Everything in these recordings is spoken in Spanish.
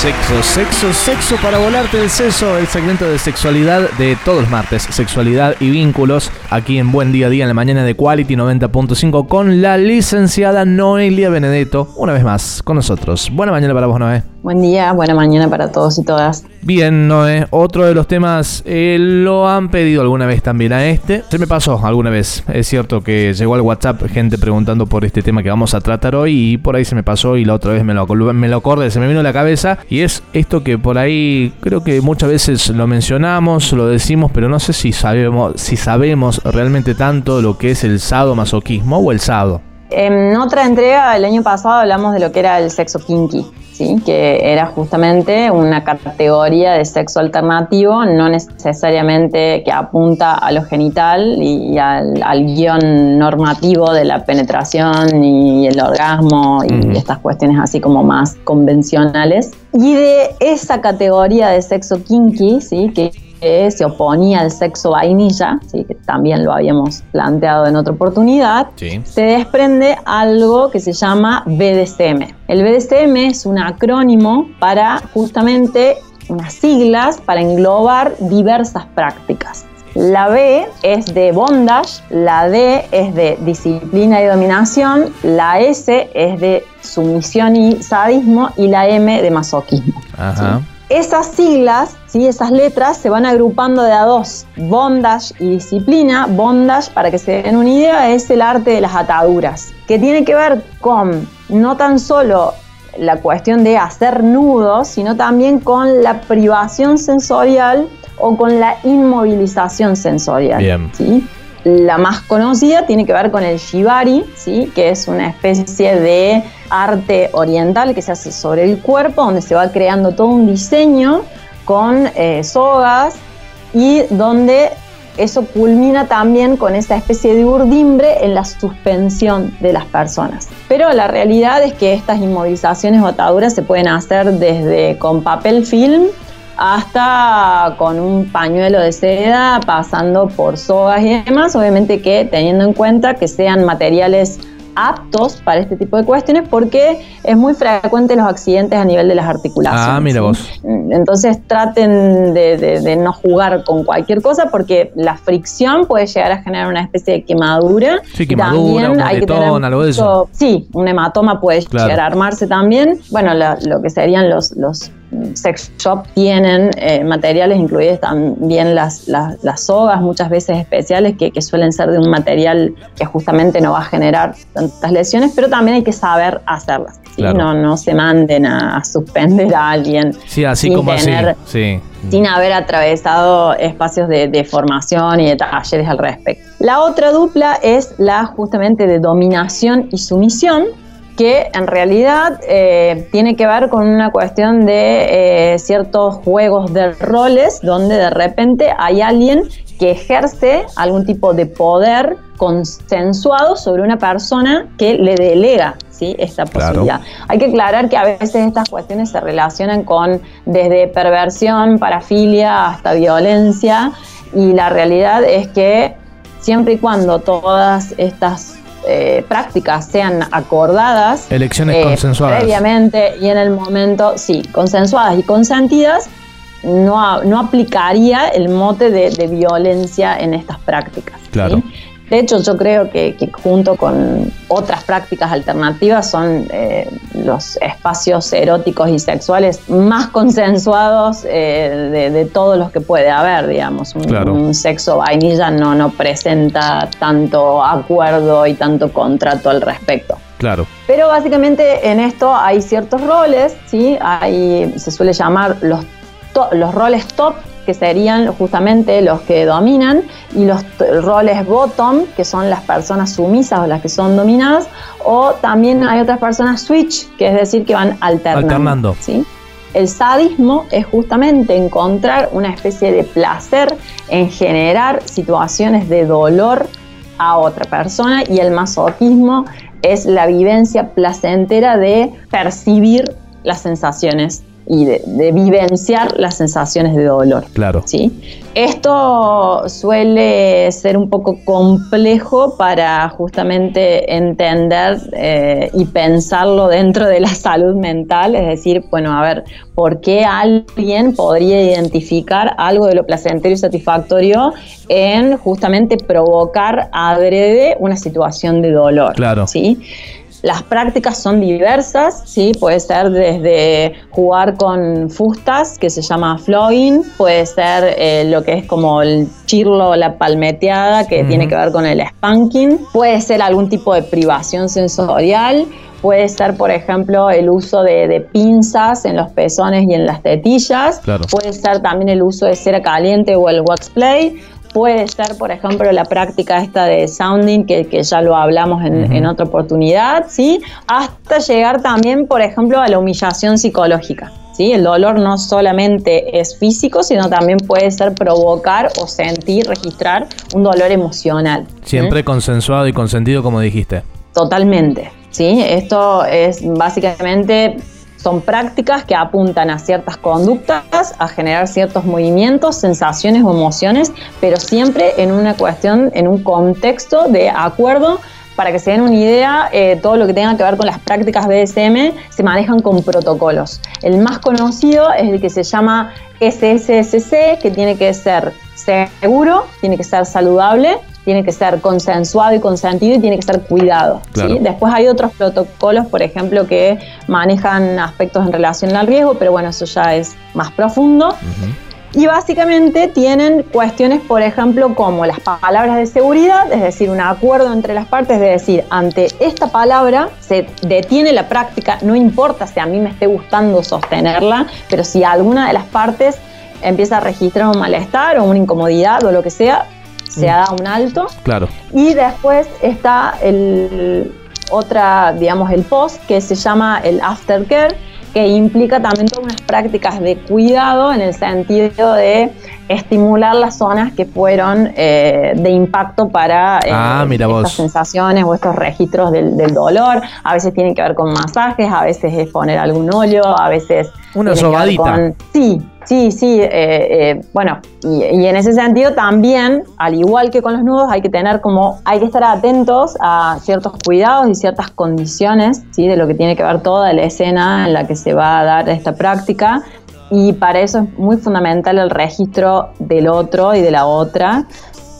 Sexo, sexo, sexo para volarte el seso, el segmento de sexualidad de todos los martes, sexualidad y vínculos, aquí en Buen Día a Día en la mañana de Quality 90.5 con la licenciada Noelia Benedetto, una vez más con nosotros. Buena mañana para vos, Noé. Buen día, buena mañana para todos y todas. Bien, Noé, otro de los temas eh, lo han pedido alguna vez también a este. Se me pasó alguna vez. Es cierto que llegó al WhatsApp gente preguntando por este tema que vamos a tratar hoy y por ahí se me pasó y la otra vez me lo, me lo acordé, se me vino a la cabeza y es esto que por ahí creo que muchas veces lo mencionamos, lo decimos, pero no sé si sabemos, si sabemos realmente tanto lo que es el sadomasoquismo o el sado. En otra entrega del año pasado hablamos de lo que era el sexo kinky que era justamente una categoría de sexo alternativo, no necesariamente que apunta a lo genital y al, guion normativo de la penetración y el orgasmo y estas cuestiones así como más convencionales. Y de esa categoría de sexo kinky, ¿sí? que que se oponía al sexo vainilla, ¿sí? que también lo habíamos planteado en otra oportunidad, se desprende algo que se llama BDSM. El BDSM es un acrónimo para justamente unas siglas para englobar diversas prácticas. La B es de bondage, la D es de disciplina y dominación, la S es de sumisión y sadismo y la M de masoquismo. Ajá. Esas siglas, ¿sí? esas letras se van agrupando de a dos, bondage y disciplina. Bondage, para que se den una idea, es el arte de las ataduras, que tiene que ver con no tan solo la cuestión de hacer nudos, sino también con la privación sensorial o con la inmovilización sensorial. Bien. ¿sí? La más conocida tiene que ver con el shibari, ¿sí? que es una especie de arte oriental que se hace sobre el cuerpo, donde se va creando todo un diseño con eh, sogas y donde eso culmina también con esa especie de urdimbre en la suspensión de las personas. Pero la realidad es que estas inmovilizaciones o ataduras se pueden hacer desde con papel film hasta con un pañuelo de seda, pasando por sogas y demás, obviamente que teniendo en cuenta que sean materiales aptos para este tipo de cuestiones porque es muy frecuente los accidentes a nivel de las articulaciones. Ah, mira vos. Entonces traten de, no jugar con cualquier cosa porque la fricción puede llegar a generar una especie de quemadura. Sí, quemadura, también hay que algo de eso. Sí, un hematoma puede llegar a armarse también. Bueno, lo que serían los, los sex shop tienen eh, materiales incluidos también las, las, sogas, muchas veces especiales, que, suelen ser de un material que justamente no va a generar tantas lesiones, pero también hay que saber hacerlas. No, no se manden a, suspender a alguien. Sí, así como así. Sin haber atravesado espacios de, de formación y de talleres al respecto. La otra dupla es la justamente de dominación y sumisión, que en realidad eh, tiene que ver con una cuestión de eh, ciertos juegos de roles donde de repente hay alguien que ejerce algún tipo de poder consensuado sobre una persona que le delega ¿sí? esta posibilidad. Hay que aclarar que a veces estas cuestiones se relacionan con desde perversión, parafilia hasta violencia y la realidad es que siempre y cuando todas estas eh, prácticas sean acordadas. Elecciones eh, consensuadas. Previamente y en el momento, sí, consensuadas y consentidas, no, no aplicaría el mote de, violencia en estas prácticas. Claro. De hecho, yo creo que, junto con otras prácticas alternativas son eh, los espacios eróticos y sexuales más consensuados eh, de, todos los que puede haber, digamos. Un, sexo vainilla no, no presenta tanto acuerdo y tanto contrato al respecto. Claro. Pero básicamente en esto hay ciertos roles, ¿sí? Hay, se suele llamar los, los roles top que serían justamente los que dominan, y los roles bottom, que son las personas sumisas o las que son dominadas, o también hay otras personas switch, que es decir, que van alternando. Alternando. ¿sí? El sadismo es justamente encontrar una especie de placer en generar situaciones de dolor a otra persona y el masoquismo es la vivencia placentera de percibir las sensaciones y de, vivenciar las sensaciones de dolor. Claro. ¿sí? Esto suele ser un poco complejo para justamente entender eh, y pensarlo dentro de la salud mental, es decir, bueno, a ver, ¿por qué alguien podría identificar algo de lo placentero y satisfactorio en justamente provocar adrede una situación de dolor? Claro. ¿sí? Las prácticas son diversas, ¿sí? puede ser desde jugar con fustas, que se llama flogging, puede ser eh, lo que es como el chirlo, la palmeteada, que tiene que ver con el spanking, puede ser algún tipo de privación sensorial, Puede ser, por ejemplo, el uso de, pinzas en los pezones y en las tetillas. Puede ser también el uso de cera caliente o el wax play. Puede ser, por ejemplo, la práctica esta de sounding, que, ya lo hablamos en, otra oportunidad, ¿sí? Hasta llegar también, por ejemplo, a la humillación psicológica. ¿sí? El dolor no solamente es físico, sino también puede ser provocar o sentir, registrar un dolor emocional. Siempre consensuado y consentido, como dijiste. Totalmente. ¿sí? Esto es básicamente son prácticas que apuntan a ciertas conductas, a generar ciertos movimientos, sensaciones o emociones, pero siempre en una cuestión, en un contexto de acuerdo. Para que se den una idea, eh, todo lo que tenga que ver con las prácticas BDSM se manejan con protocolos. El más conocido es el que se llama SSSC, que tiene que ser seguro, tiene que ser saludable tiene que ser consensuado y consentido y tiene que ser cuidado. Después hay otros protocolos, por ejemplo, que manejan aspectos en relación al riesgo, pero bueno, eso ya es más profundo. Y básicamente tienen cuestiones, por ejemplo, como las palabras de seguridad, es decir, un acuerdo entre las partes de decir, ante esta palabra se detiene la práctica, no importa si a mí me esté gustando sostenerla, pero si alguna de las partes empieza a registrar un malestar o una incomodidad o lo que sea, se ha un alto. Claro. Y después está el otra, digamos, el post que se llama el aftercare, que implica también todas unas prácticas de cuidado en el sentido de estimular las zonas que fueron eh, de impacto para eh, ah, estas sensaciones o estos registros del, del, dolor. A veces tienen que ver con masajes, a veces es poner algún óleo, a veces... Una sobadita. sí, Sí, sí, eh, eh, bueno, y, en ese sentido también, al igual que con los nudos, hay que tener como, hay que estar atentos a ciertos cuidados y ciertas condiciones, ¿sí? De lo que tiene que ver toda la escena en la que se va a dar esta práctica. Y para eso es muy fundamental el registro del otro y de la otra,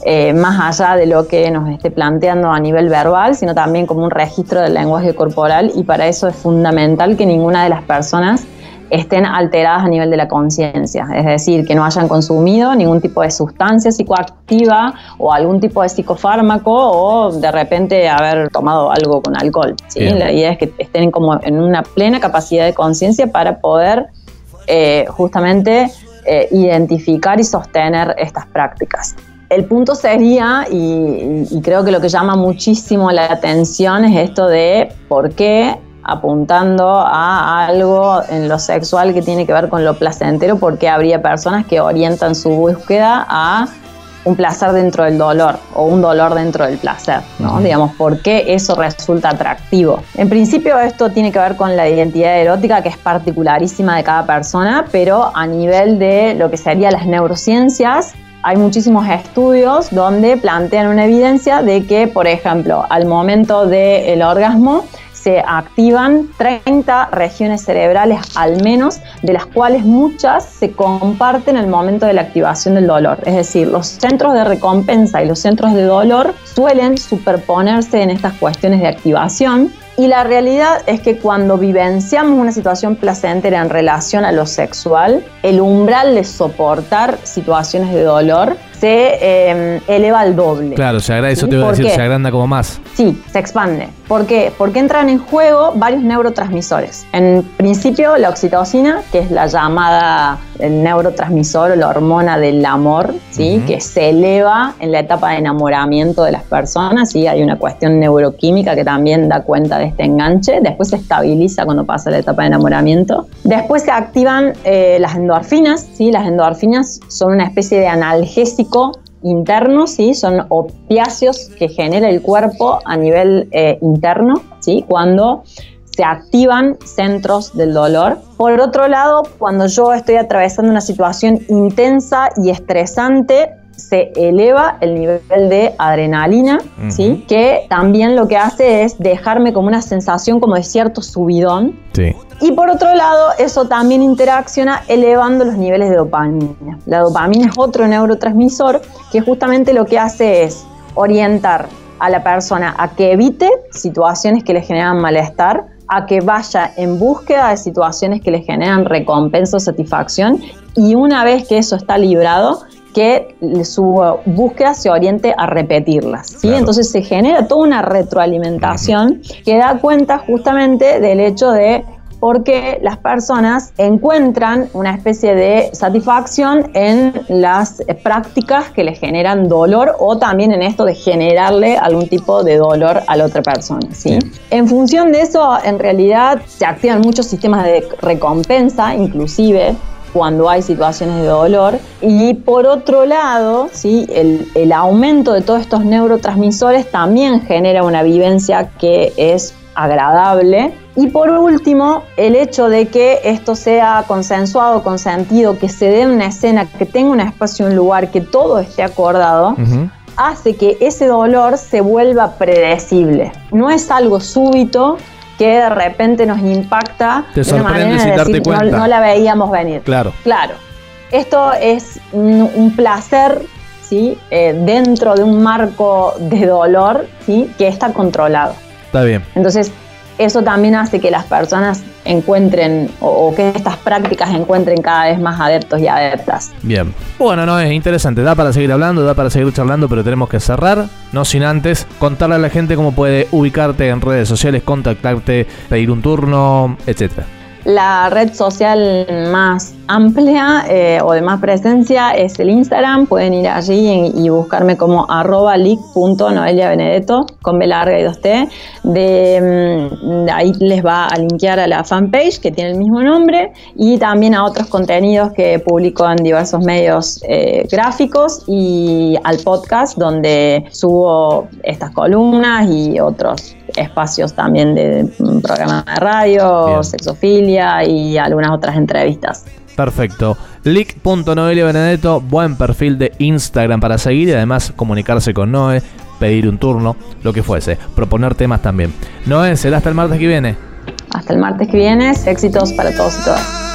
eh, más allá de lo que nos esté planteando a nivel verbal, sino también como un registro del lenguaje corporal. Y para eso es fundamental que ninguna de las personas estén alteradas a nivel de la conciencia, es decir, que no hayan consumido ningún tipo de sustancia psicoactiva o algún tipo de psicofármaco o de repente haber tomado algo con alcohol. ¿sí? La idea es que estén como en una plena capacidad de conciencia para poder eh, justamente eh, identificar y sostener estas prácticas. El punto sería, y creo que lo que llama muchísimo la atención es esto de por qué apuntando a algo en lo sexual que tiene que ver con lo placentero, porque habría personas que orientan su búsqueda a un placer dentro del dolor o un dolor dentro del placer, ¿no? Digamos, ¿por qué eso resulta atractivo? En principio esto tiene que ver con la identidad erótica que es particularísima de cada persona, pero a nivel de lo que serían las neurociencias, hay muchísimos estudios donde plantean una evidencia de que, por ejemplo, al momento del orgasmo, se activan 30 regiones cerebrales al menos, de las cuales muchas se comparten en el momento de la activación del dolor. Es decir, los centros de recompensa y los centros de dolor suelen superponerse en estas cuestiones de activación. Y la realidad es que cuando vivenciamos una situación placentera en relación a lo sexual, el umbral de soportar situaciones de dolor se em, eleva al doble. Claro, se agranda, eso te iba a decir, se agranda como más. Sí, se expande. ¿Por qué? Porque entran en juego varios neurotransmisores. En principio, la oxitocina, que es la llamada el neurotransmisor o la hormona del amor, ¿sí? que se eleva en la etapa de enamoramiento de las personas. y Hay una cuestión neuroquímica que también da cuenta de este enganche. Después se estabiliza cuando pasa la etapa de enamoramiento. Después se activan eh, las endorfinas. ¿sí? Las endorfinas son una especie de analgésico interno, ¿sí? son opiáceos que genera el cuerpo a nivel eh, interno, ¿sí? cuando se activan centros del dolor. Por otro lado, cuando yo estoy atravesando una situación intensa y estresante, se eleva el nivel de adrenalina, ¿sí? que también lo que hace es dejarme como una sensación como de cierto subidón. Sí. Y por otro lado, eso también interacciona elevando los niveles de dopamina. La dopamina es otro neurotransmisor que justamente lo que hace es orientar a la persona a que evite situaciones que le generan malestar, a que vaya en búsqueda de situaciones que le generan recompensa o satisfacción y una vez que eso está librado, que su búsqueda se oriente a repetirlas. ¿sí? Entonces se genera toda una retroalimentación que da cuenta justamente del hecho de porque las personas encuentran una especie de satisfacción en las prácticas que les generan dolor o también en esto de generarle algún tipo de dolor a la otra persona. ¿sí? En función de eso, en realidad se activan muchos sistemas de recompensa, inclusive cuando hay situaciones de dolor. Y por otro lado, ¿sí? el, el aumento de todos estos neurotransmisores también genera una vivencia que es agradable. Y por último, el hecho de que esto sea consensuado, consentido, que se dé una escena, que tenga un espacio, un lugar, que todo esté acordado, hace que ese dolor se vuelva predecible. No es algo súbito que de repente nos impacta de una manera de decir, no, la veíamos venir. Claro. Claro. Esto es un, placer ¿sí? Eh, dentro de un marco de dolor ¿sí? que está controlado. Está bien. Entonces, eso también hace que las personas encuentren o, que estas prácticas encuentren cada vez más adeptos y adeptas. Bien. Bueno, no es interesante. Da para seguir hablando, da para seguir charlando, pero tenemos que cerrar. No sin antes contarle a la gente cómo puede ubicarte en redes sociales, contactarte, pedir un turno, etcétera. La red social más amplia eh, o de más presencia es el Instagram. Pueden ir allí y, buscarme como arroba benedetto con B larga y 2T. Mm, de, ahí les va a linkear a la fanpage que tiene el mismo nombre y también a otros contenidos que publico en diversos medios eh, gráficos y al podcast donde subo estas columnas y otros espacios también de programas de radio, sexofilia y algunas otras entrevistas. Perfecto. Lick.noelia Benedetto, buen perfil de Instagram para seguir y además comunicarse con Noé, pedir un turno, lo que fuese, proponer temas también. Noé, será hasta el martes que viene. Hasta el martes que viene, éxitos para todos y todas.